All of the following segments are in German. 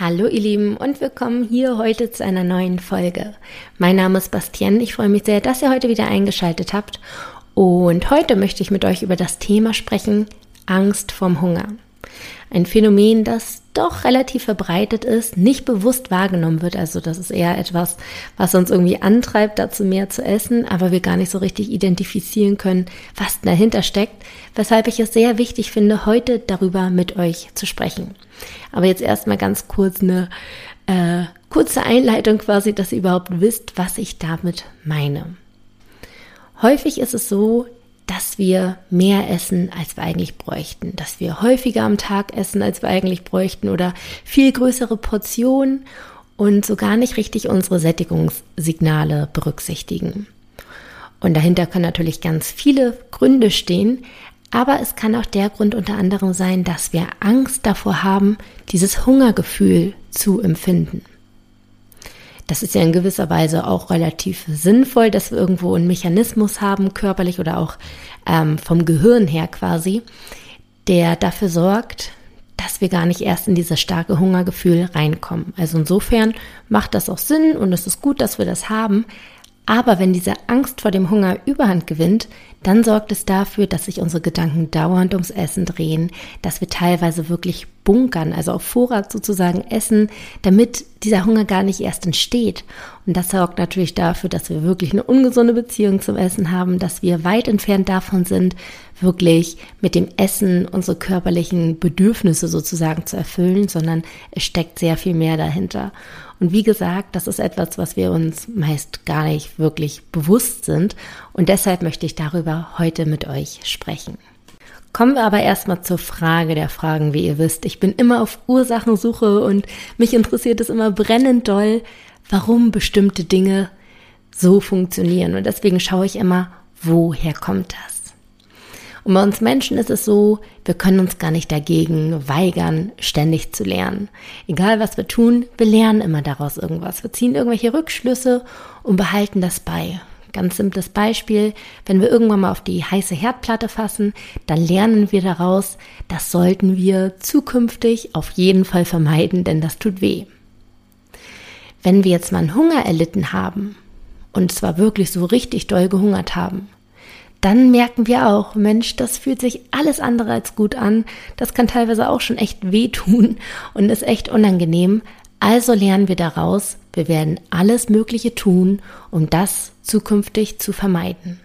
Hallo ihr Lieben und willkommen hier heute zu einer neuen Folge. Mein Name ist Bastien, ich freue mich sehr, dass ihr heute wieder eingeschaltet habt und heute möchte ich mit euch über das Thema sprechen, Angst vorm Hunger. Ein Phänomen, das doch relativ verbreitet ist, nicht bewusst wahrgenommen wird. Also das ist eher etwas, was uns irgendwie antreibt, dazu mehr zu essen, aber wir gar nicht so richtig identifizieren können, was dahinter steckt, weshalb ich es sehr wichtig finde, heute darüber mit euch zu sprechen. Aber jetzt erstmal ganz kurz eine äh, kurze Einleitung quasi, dass ihr überhaupt wisst, was ich damit meine. Häufig ist es so, dass wir mehr essen, als wir eigentlich bräuchten, dass wir häufiger am Tag essen, als wir eigentlich bräuchten oder viel größere Portionen und so gar nicht richtig unsere Sättigungssignale berücksichtigen. Und dahinter können natürlich ganz viele Gründe stehen, aber es kann auch der Grund unter anderem sein, dass wir Angst davor haben, dieses Hungergefühl zu empfinden. Das ist ja in gewisser Weise auch relativ sinnvoll, dass wir irgendwo einen Mechanismus haben, körperlich oder auch ähm, vom Gehirn her quasi, der dafür sorgt, dass wir gar nicht erst in dieses starke Hungergefühl reinkommen. Also insofern macht das auch Sinn und es ist gut, dass wir das haben. Aber wenn diese Angst vor dem Hunger Überhand gewinnt, dann sorgt es dafür, dass sich unsere Gedanken dauernd ums Essen drehen, dass wir teilweise wirklich bunkern, also auf Vorrat sozusagen essen, damit dieser Hunger gar nicht erst entsteht. Und das sorgt natürlich dafür, dass wir wirklich eine ungesunde Beziehung zum Essen haben, dass wir weit entfernt davon sind, wirklich mit dem Essen unsere körperlichen Bedürfnisse sozusagen zu erfüllen, sondern es steckt sehr viel mehr dahinter. Und wie gesagt, das ist etwas, was wir uns meist gar nicht wirklich bewusst sind. Und deshalb möchte ich darüber heute mit euch sprechen. Kommen wir aber erstmal zur Frage der Fragen, wie ihr wisst. Ich bin immer auf Ursachensuche und mich interessiert es immer brennend doll, warum bestimmte Dinge so funktionieren. Und deswegen schaue ich immer, woher kommt das? Und bei uns Menschen ist es so, wir können uns gar nicht dagegen weigern, ständig zu lernen. Egal was wir tun, wir lernen immer daraus irgendwas. Wir ziehen irgendwelche Rückschlüsse und behalten das bei. Ganz simples Beispiel, wenn wir irgendwann mal auf die heiße Herdplatte fassen, dann lernen wir daraus, das sollten wir zukünftig auf jeden Fall vermeiden, denn das tut weh. Wenn wir jetzt mal einen Hunger erlitten haben und zwar wirklich so richtig doll gehungert haben, dann merken wir auch, Mensch, das fühlt sich alles andere als gut an. Das kann teilweise auch schon echt wehtun und ist echt unangenehm. Also lernen wir daraus, wir werden alles Mögliche tun, um das zukünftig zu vermeiden.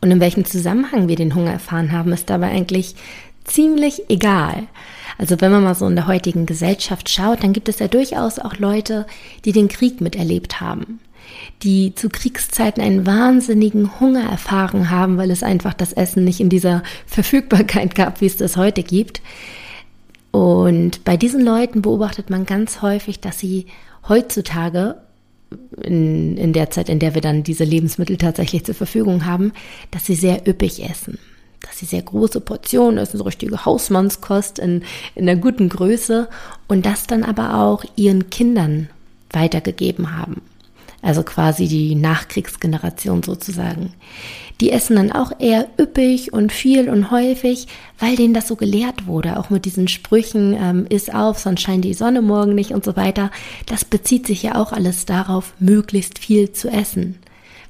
Und in welchem Zusammenhang wir den Hunger erfahren haben, ist dabei eigentlich ziemlich egal. Also wenn man mal so in der heutigen Gesellschaft schaut, dann gibt es ja durchaus auch Leute, die den Krieg miterlebt haben die zu Kriegszeiten einen wahnsinnigen Hunger erfahren haben, weil es einfach das Essen nicht in dieser Verfügbarkeit gab, wie es das heute gibt. Und bei diesen Leuten beobachtet man ganz häufig, dass sie heutzutage in, in der Zeit, in der wir dann diese Lebensmittel tatsächlich zur Verfügung haben, dass sie sehr üppig essen. Dass sie sehr große Portionen essen, so richtige Hausmannskost in, in einer guten Größe und das dann aber auch ihren Kindern weitergegeben haben also quasi die Nachkriegsgeneration sozusagen. Die essen dann auch eher üppig und viel und häufig, weil denen das so gelehrt wurde, auch mit diesen Sprüchen, ähm, iss auf, sonst scheint die Sonne morgen nicht und so weiter. Das bezieht sich ja auch alles darauf, möglichst viel zu essen,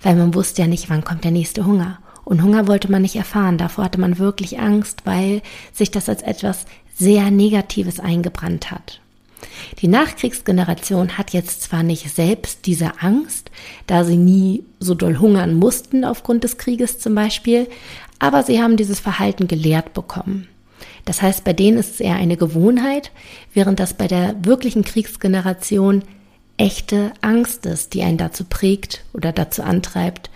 weil man wusste ja nicht, wann kommt der nächste Hunger. Und Hunger wollte man nicht erfahren, davor hatte man wirklich Angst, weil sich das als etwas sehr Negatives eingebrannt hat. Die Nachkriegsgeneration hat jetzt zwar nicht selbst diese Angst, da sie nie so doll hungern mussten aufgrund des Krieges zum Beispiel, aber sie haben dieses Verhalten gelehrt bekommen. Das heißt, bei denen ist es eher eine Gewohnheit, während das bei der wirklichen Kriegsgeneration echte Angst ist, die einen dazu prägt oder dazu antreibt,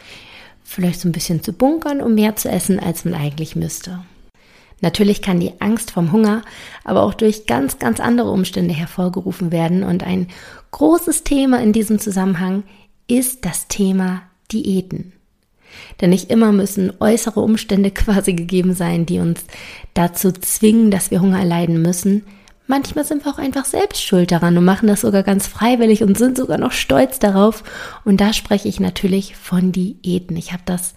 vielleicht so ein bisschen zu bunkern, um mehr zu essen, als man eigentlich müsste. Natürlich kann die Angst vom Hunger aber auch durch ganz, ganz andere Umstände hervorgerufen werden. Und ein großes Thema in diesem Zusammenhang ist das Thema Diäten. Denn nicht immer müssen äußere Umstände quasi gegeben sein, die uns dazu zwingen, dass wir Hunger erleiden müssen. Manchmal sind wir auch einfach selbst schuld daran und machen das sogar ganz freiwillig und sind sogar noch stolz darauf. Und da spreche ich natürlich von Diäten. Ich habe das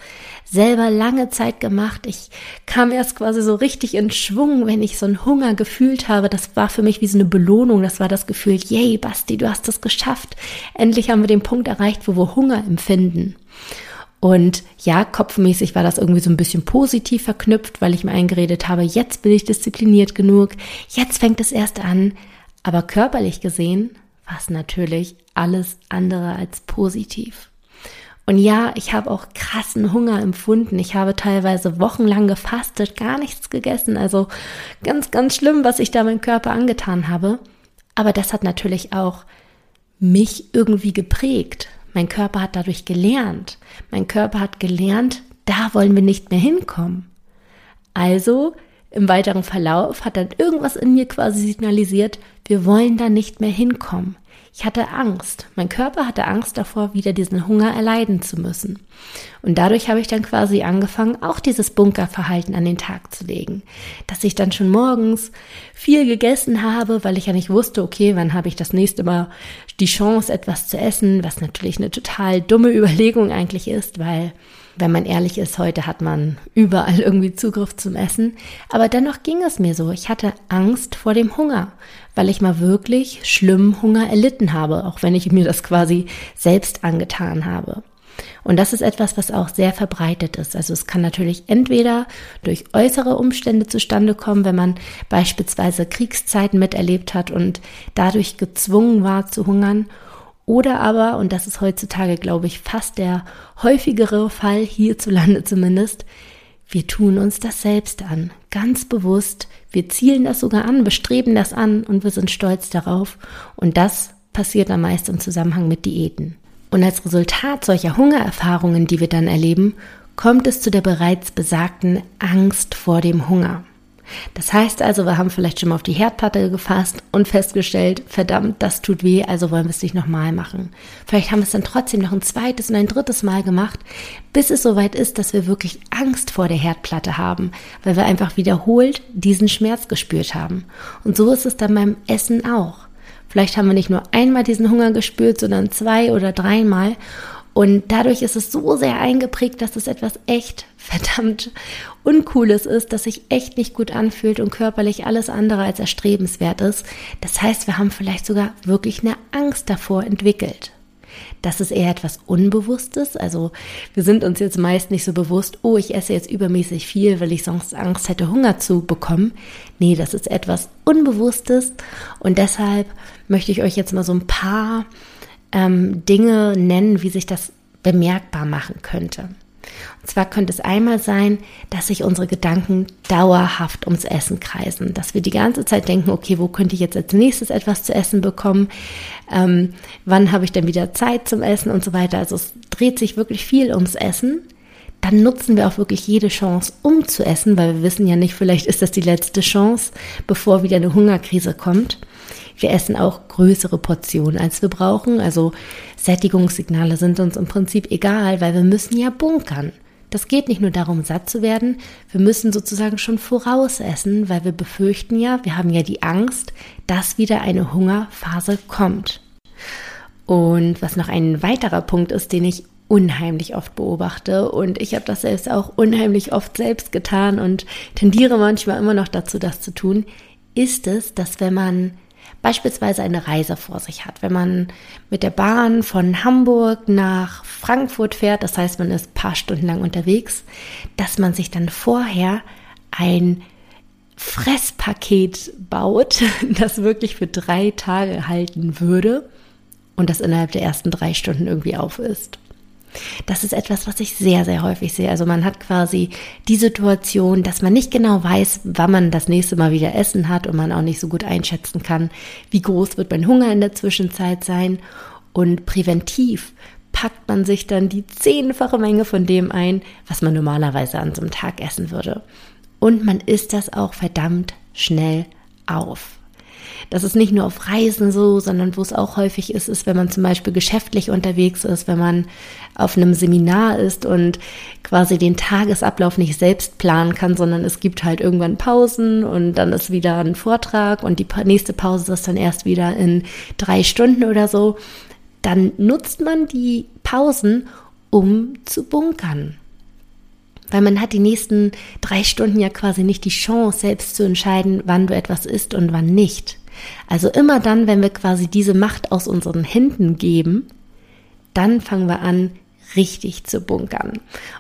selber lange Zeit gemacht. Ich kam erst quasi so richtig in Schwung, wenn ich so einen Hunger gefühlt habe. Das war für mich wie so eine Belohnung. Das war das Gefühl, yay, Basti, du hast es geschafft. Endlich haben wir den Punkt erreicht, wo wir Hunger empfinden. Und ja, kopfmäßig war das irgendwie so ein bisschen positiv verknüpft, weil ich mir eingeredet habe, jetzt bin ich diszipliniert genug, jetzt fängt es erst an. Aber körperlich gesehen war es natürlich alles andere als positiv. Und ja, ich habe auch krassen Hunger empfunden. Ich habe teilweise wochenlang gefastet, gar nichts gegessen. Also ganz, ganz schlimm, was ich da meinem Körper angetan habe. Aber das hat natürlich auch mich irgendwie geprägt. Mein Körper hat dadurch gelernt. Mein Körper hat gelernt, da wollen wir nicht mehr hinkommen. Also im weiteren Verlauf hat dann irgendwas in mir quasi signalisiert, wir wollen da nicht mehr hinkommen. Ich hatte Angst. Mein Körper hatte Angst davor, wieder diesen Hunger erleiden zu müssen. Und dadurch habe ich dann quasi angefangen, auch dieses Bunkerverhalten an den Tag zu legen. Dass ich dann schon morgens viel gegessen habe, weil ich ja nicht wusste, okay, wann habe ich das nächste Mal die Chance, etwas zu essen, was natürlich eine total dumme Überlegung eigentlich ist, weil wenn man ehrlich ist, heute hat man überall irgendwie Zugriff zum Essen. Aber dennoch ging es mir so. Ich hatte Angst vor dem Hunger, weil ich mal wirklich schlimm Hunger erlitten habe, auch wenn ich mir das quasi selbst angetan habe. Und das ist etwas, was auch sehr verbreitet ist. Also es kann natürlich entweder durch äußere Umstände zustande kommen, wenn man beispielsweise Kriegszeiten miterlebt hat und dadurch gezwungen war zu hungern, oder aber, und das ist heutzutage, glaube ich, fast der häufigere Fall hierzulande zumindest, wir tun uns das selbst an, ganz bewusst. Wir zielen das sogar an, bestreben das an und wir sind stolz darauf. Und das passiert am meisten im Zusammenhang mit Diäten. Und als Resultat solcher Hungererfahrungen, die wir dann erleben, kommt es zu der bereits besagten Angst vor dem Hunger. Das heißt also, wir haben vielleicht schon mal auf die Herdplatte gefasst und festgestellt, verdammt, das tut weh, also wollen wir es nicht nochmal machen. Vielleicht haben wir es dann trotzdem noch ein zweites und ein drittes Mal gemacht, bis es soweit ist, dass wir wirklich Angst vor der Herdplatte haben, weil wir einfach wiederholt diesen Schmerz gespürt haben. Und so ist es dann beim Essen auch. Vielleicht haben wir nicht nur einmal diesen Hunger gespürt, sondern zwei oder dreimal. Und dadurch ist es so sehr eingeprägt, dass es etwas echt verdammt Uncooles ist, das sich echt nicht gut anfühlt und körperlich alles andere als erstrebenswert ist. Das heißt, wir haben vielleicht sogar wirklich eine Angst davor entwickelt. Das ist eher etwas Unbewusstes. Also wir sind uns jetzt meist nicht so bewusst, oh, ich esse jetzt übermäßig viel, weil ich sonst Angst hätte, Hunger zu bekommen. Nee, das ist etwas Unbewusstes. Und deshalb möchte ich euch jetzt mal so ein paar ähm, Dinge nennen, wie sich das bemerkbar machen könnte. Und zwar könnte es einmal sein, dass sich unsere Gedanken dauerhaft ums Essen kreisen, dass wir die ganze Zeit denken, okay, wo könnte ich jetzt als nächstes etwas zu essen bekommen? Ähm, wann habe ich denn wieder Zeit zum Essen und so weiter? Also es dreht sich wirklich viel ums Essen. Dann nutzen wir auch wirklich jede Chance, um zu essen, weil wir wissen ja nicht, vielleicht ist das die letzte Chance, bevor wieder eine Hungerkrise kommt. Wir essen auch größere Portionen, als wir brauchen. Also Sättigungssignale sind uns im Prinzip egal, weil wir müssen ja bunkern. Das geht nicht nur darum, satt zu werden, wir müssen sozusagen schon vorausessen, weil wir befürchten ja, wir haben ja die Angst, dass wieder eine Hungerphase kommt. Und was noch ein weiterer Punkt ist, den ich unheimlich oft beobachte und ich habe das selbst auch unheimlich oft selbst getan und tendiere manchmal immer noch dazu, das zu tun, ist es, dass wenn man beispielsweise eine Reise vor sich hat. Wenn man mit der Bahn von Hamburg nach Frankfurt fährt, das heißt, man ist ein paar Stunden lang unterwegs, dass man sich dann vorher ein Fresspaket baut, das wirklich für drei Tage halten würde und das innerhalb der ersten drei Stunden irgendwie auf ist. Das ist etwas, was ich sehr, sehr häufig sehe. Also man hat quasi die Situation, dass man nicht genau weiß, wann man das nächste Mal wieder Essen hat und man auch nicht so gut einschätzen kann, wie groß wird mein Hunger in der Zwischenzeit sein. Und präventiv packt man sich dann die zehnfache Menge von dem ein, was man normalerweise an so einem Tag essen würde. Und man isst das auch verdammt schnell auf. Das ist nicht nur auf Reisen so, sondern wo es auch häufig ist, ist, wenn man zum Beispiel geschäftlich unterwegs ist, wenn man auf einem Seminar ist und quasi den Tagesablauf nicht selbst planen kann, sondern es gibt halt irgendwann Pausen und dann ist wieder ein Vortrag und die nächste Pause ist dann erst wieder in drei Stunden oder so. Dann nutzt man die Pausen, um zu bunkern weil man hat die nächsten drei Stunden ja quasi nicht die Chance, selbst zu entscheiden, wann du etwas isst und wann nicht. Also immer dann, wenn wir quasi diese Macht aus unseren Händen geben, dann fangen wir an, richtig zu bunkern.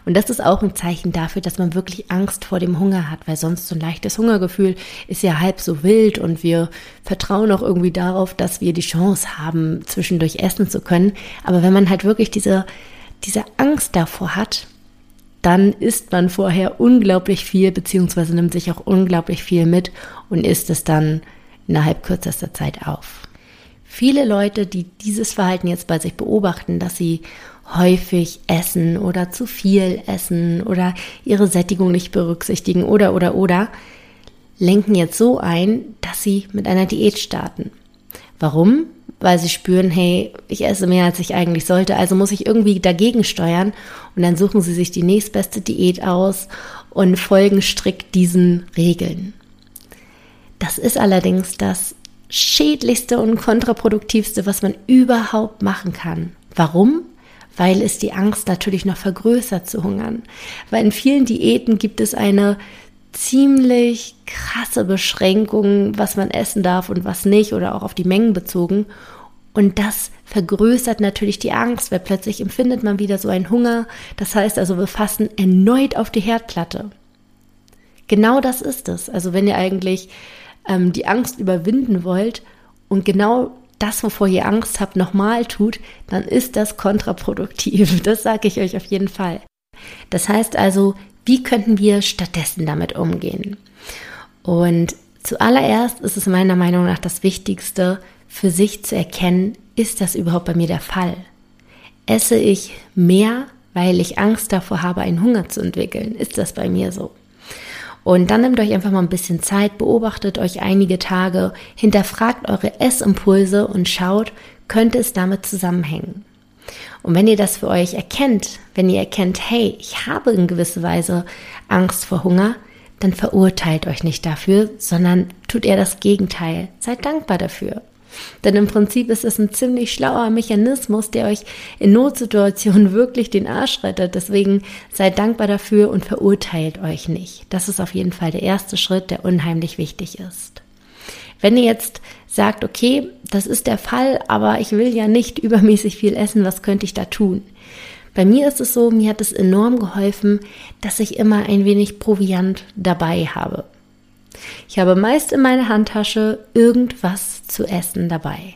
Und das ist auch ein Zeichen dafür, dass man wirklich Angst vor dem Hunger hat, weil sonst so ein leichtes Hungergefühl ist ja halb so wild und wir vertrauen auch irgendwie darauf, dass wir die Chance haben, zwischendurch essen zu können. Aber wenn man halt wirklich diese, diese Angst davor hat, dann isst man vorher unglaublich viel, beziehungsweise nimmt sich auch unglaublich viel mit und isst es dann innerhalb kürzester Zeit auf. Viele Leute, die dieses Verhalten jetzt bei sich beobachten, dass sie häufig essen oder zu viel essen oder ihre Sättigung nicht berücksichtigen oder oder oder, lenken jetzt so ein, dass sie mit einer Diät starten. Warum? Weil sie spüren, hey, ich esse mehr, als ich eigentlich sollte, also muss ich irgendwie dagegen steuern. Und dann suchen sie sich die nächstbeste Diät aus und folgen strikt diesen Regeln. Das ist allerdings das schädlichste und kontraproduktivste, was man überhaupt machen kann. Warum? Weil es die Angst natürlich noch vergrößert zu hungern. Weil in vielen Diäten gibt es eine ziemlich krasse Beschränkungen, was man essen darf und was nicht oder auch auf die Mengen bezogen. Und das vergrößert natürlich die Angst, weil plötzlich empfindet man wieder so einen Hunger. Das heißt also, wir fassen erneut auf die Herdplatte. Genau das ist es. Also wenn ihr eigentlich ähm, die Angst überwinden wollt und genau das, wovor ihr Angst habt, nochmal tut, dann ist das kontraproduktiv. Das sage ich euch auf jeden Fall. Das heißt also, wie könnten wir stattdessen damit umgehen? Und zuallererst ist es meiner Meinung nach das Wichtigste, für sich zu erkennen, ist das überhaupt bei mir der Fall? Esse ich mehr, weil ich Angst davor habe, einen Hunger zu entwickeln? Ist das bei mir so? Und dann nehmt euch einfach mal ein bisschen Zeit, beobachtet euch einige Tage, hinterfragt eure Essimpulse und schaut, könnte es damit zusammenhängen. Und wenn ihr das für euch erkennt, wenn ihr erkennt, hey, ich habe in gewisser Weise Angst vor Hunger, dann verurteilt euch nicht dafür, sondern tut eher das Gegenteil. Seid dankbar dafür. Denn im Prinzip ist es ein ziemlich schlauer Mechanismus, der euch in Notsituationen wirklich den Arsch rettet. Deswegen seid dankbar dafür und verurteilt euch nicht. Das ist auf jeden Fall der erste Schritt, der unheimlich wichtig ist. Wenn ihr jetzt sagt, okay, das ist der Fall, aber ich will ja nicht übermäßig viel essen, was könnte ich da tun? Bei mir ist es so, mir hat es enorm geholfen, dass ich immer ein wenig Proviant dabei habe. Ich habe meist in meiner Handtasche irgendwas zu essen dabei.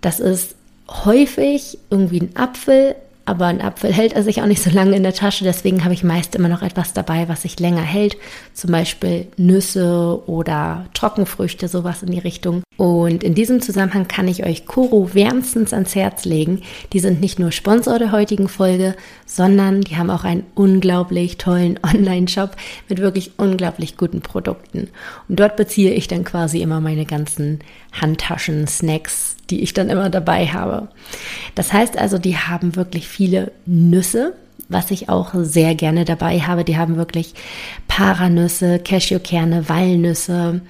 Das ist häufig irgendwie ein Apfel, aber ein Apfel hält er sich auch nicht so lange in der Tasche, deswegen habe ich meist immer noch etwas dabei, was sich länger hält, zum Beispiel Nüsse oder Trockenfrüchte, sowas in die Richtung. Und in diesem Zusammenhang kann ich euch Koro wärmstens ans Herz legen. Die sind nicht nur Sponsor der heutigen Folge, sondern die haben auch einen unglaublich tollen Online-Shop mit wirklich unglaublich guten Produkten. Und dort beziehe ich dann quasi immer meine ganzen Handtaschen, Snacks, die ich dann immer dabei habe. Das heißt also, die haben wirklich viele Nüsse, was ich auch sehr gerne dabei habe. Die haben wirklich Paranüsse, Cashewkerne, Walnüsse,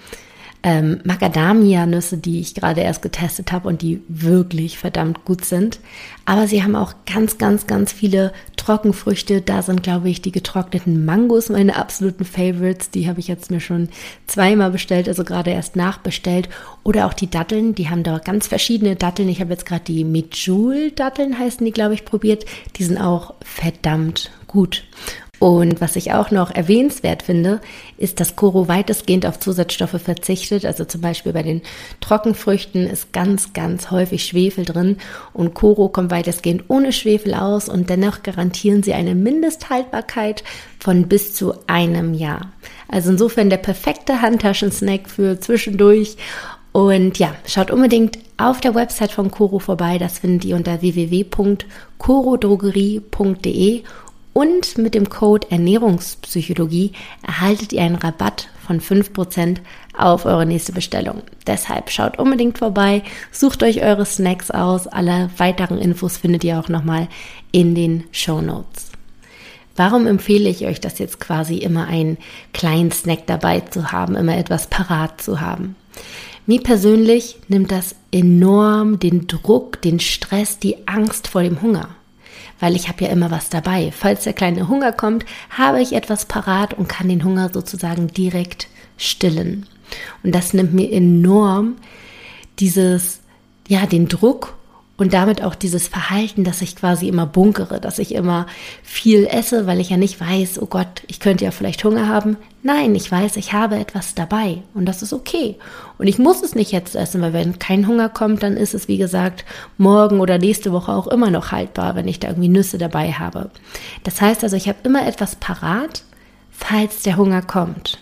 ähm, Macadamia-Nüsse, die ich gerade erst getestet habe und die wirklich verdammt gut sind. Aber sie haben auch ganz, ganz, ganz viele Trockenfrüchte. Da sind, glaube ich, die getrockneten Mangos meine absoluten Favorites. Die habe ich jetzt mir schon zweimal bestellt, also gerade erst nachbestellt. Oder auch die Datteln, die haben da ganz verschiedene Datteln. Ich habe jetzt gerade die Medjool-Datteln heißen die, glaube ich, probiert. Die sind auch verdammt gut. Und was ich auch noch erwähnenswert finde, ist, dass Koro weitestgehend auf Zusatzstoffe verzichtet. Also zum Beispiel bei den Trockenfrüchten ist ganz, ganz häufig Schwefel drin und Koro kommt weitestgehend ohne Schwefel aus und dennoch garantieren sie eine Mindesthaltbarkeit von bis zu einem Jahr. Also insofern der perfekte Handtaschensnack für zwischendurch. Und ja, schaut unbedingt auf der Website von Koro vorbei. Das findet ihr unter www.korodrogerie.de und mit dem Code Ernährungspsychologie erhaltet ihr einen Rabatt von 5% auf eure nächste Bestellung. Deshalb schaut unbedingt vorbei, sucht euch eure Snacks aus. Alle weiteren Infos findet ihr auch nochmal in den Show Notes. Warum empfehle ich euch das jetzt quasi immer einen kleinen Snack dabei zu haben, immer etwas parat zu haben? Mir persönlich nimmt das enorm den Druck, den Stress, die Angst vor dem Hunger. Weil ich habe ja immer was dabei. Falls der kleine Hunger kommt, habe ich etwas parat und kann den Hunger sozusagen direkt stillen. Und das nimmt mir enorm dieses, ja, den Druck und damit auch dieses Verhalten, dass ich quasi immer bunkere, dass ich immer viel esse, weil ich ja nicht weiß, oh Gott, ich könnte ja vielleicht Hunger haben. Nein, ich weiß, ich habe etwas dabei und das ist okay. Und ich muss es nicht jetzt essen, weil wenn kein Hunger kommt, dann ist es, wie gesagt, morgen oder nächste Woche auch immer noch haltbar, wenn ich da irgendwie Nüsse dabei habe. Das heißt also, ich habe immer etwas parat, falls der Hunger kommt.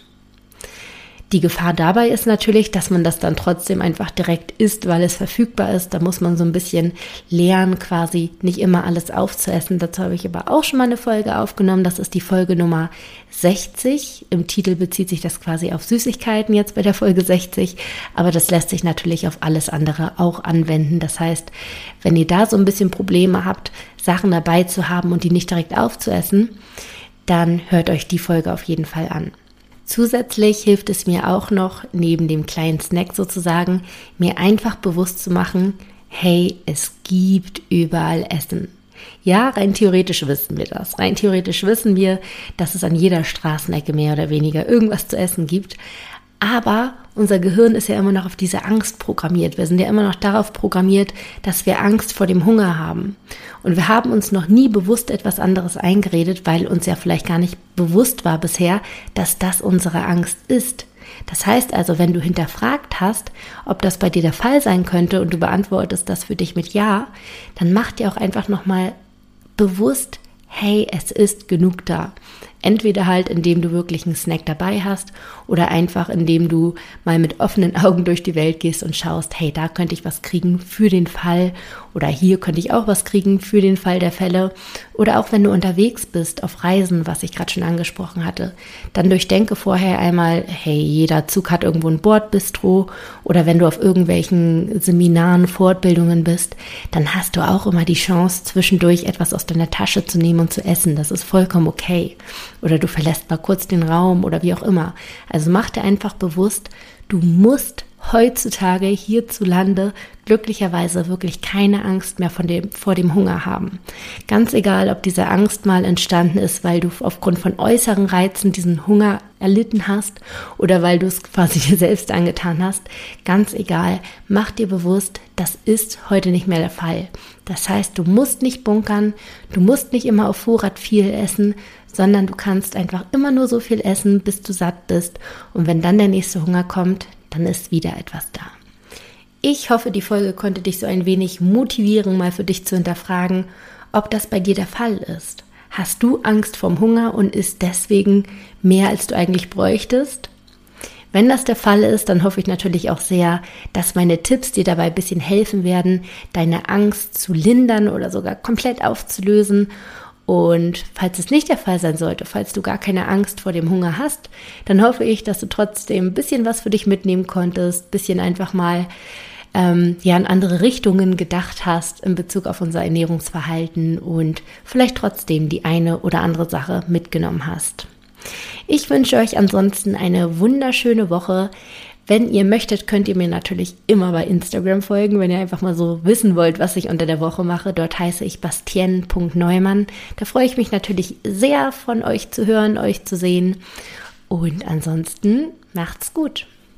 Die Gefahr dabei ist natürlich, dass man das dann trotzdem einfach direkt isst, weil es verfügbar ist. Da muss man so ein bisschen lernen, quasi nicht immer alles aufzuessen. Dazu habe ich aber auch schon mal eine Folge aufgenommen. Das ist die Folge Nummer 60. Im Titel bezieht sich das quasi auf Süßigkeiten jetzt bei der Folge 60. Aber das lässt sich natürlich auf alles andere auch anwenden. Das heißt, wenn ihr da so ein bisschen Probleme habt, Sachen dabei zu haben und die nicht direkt aufzuessen, dann hört euch die Folge auf jeden Fall an. Zusätzlich hilft es mir auch noch, neben dem kleinen Snack sozusagen, mir einfach bewusst zu machen, hey, es gibt überall Essen. Ja, rein theoretisch wissen wir das. Rein theoretisch wissen wir, dass es an jeder Straßenecke mehr oder weniger irgendwas zu essen gibt. Aber unser Gehirn ist ja immer noch auf diese Angst programmiert. Wir sind ja immer noch darauf programmiert, dass wir Angst vor dem Hunger haben. Und wir haben uns noch nie bewusst etwas anderes eingeredet, weil uns ja vielleicht gar nicht bewusst war bisher, dass das unsere Angst ist. Das heißt also, wenn du hinterfragt hast, ob das bei dir der Fall sein könnte und du beantwortest das für dich mit Ja, dann mach dir auch einfach nochmal bewusst, hey, es ist genug da. Entweder halt, indem du wirklich einen Snack dabei hast oder einfach, indem du mal mit offenen Augen durch die Welt gehst und schaust, hey, da könnte ich was kriegen für den Fall oder hier könnte ich auch was kriegen für den Fall der Fälle. Oder auch wenn du unterwegs bist auf Reisen, was ich gerade schon angesprochen hatte, dann durchdenke vorher einmal, hey, jeder Zug hat irgendwo ein Bordbistro oder wenn du auf irgendwelchen Seminaren, Fortbildungen bist, dann hast du auch immer die Chance, zwischendurch etwas aus deiner Tasche zu nehmen und zu essen. Das ist vollkommen okay oder du verlässt mal kurz den Raum oder wie auch immer. Also mach dir einfach bewusst, du musst heutzutage hierzulande glücklicherweise wirklich keine Angst mehr von dem, vor dem Hunger haben. Ganz egal, ob diese Angst mal entstanden ist, weil du aufgrund von äußeren Reizen diesen Hunger erlitten hast oder weil du es quasi dir selbst angetan hast. Ganz egal, mach dir bewusst, das ist heute nicht mehr der Fall. Das heißt, du musst nicht bunkern, du musst nicht immer auf Vorrat viel essen, sondern du kannst einfach immer nur so viel essen, bis du satt bist. Und wenn dann der nächste Hunger kommt, dann ist wieder etwas da. Ich hoffe, die Folge konnte dich so ein wenig motivieren, mal für dich zu hinterfragen, ob das bei dir der Fall ist. Hast du Angst vorm Hunger und isst deswegen mehr, als du eigentlich bräuchtest? Wenn das der Fall ist, dann hoffe ich natürlich auch sehr, dass meine Tipps dir dabei ein bisschen helfen werden, deine Angst zu lindern oder sogar komplett aufzulösen und falls es nicht der Fall sein sollte, falls du gar keine Angst vor dem Hunger hast, dann hoffe ich, dass du trotzdem ein bisschen was für dich mitnehmen konntest, ein bisschen einfach mal ähm, ja in andere Richtungen gedacht hast in Bezug auf unser Ernährungsverhalten und vielleicht trotzdem die eine oder andere Sache mitgenommen hast. Ich wünsche euch ansonsten eine wunderschöne Woche. Wenn ihr möchtet, könnt ihr mir natürlich immer bei Instagram folgen, wenn ihr einfach mal so wissen wollt, was ich unter der Woche mache. Dort heiße ich bastien.neumann. Da freue ich mich natürlich sehr von euch zu hören, euch zu sehen. Und ansonsten macht's gut.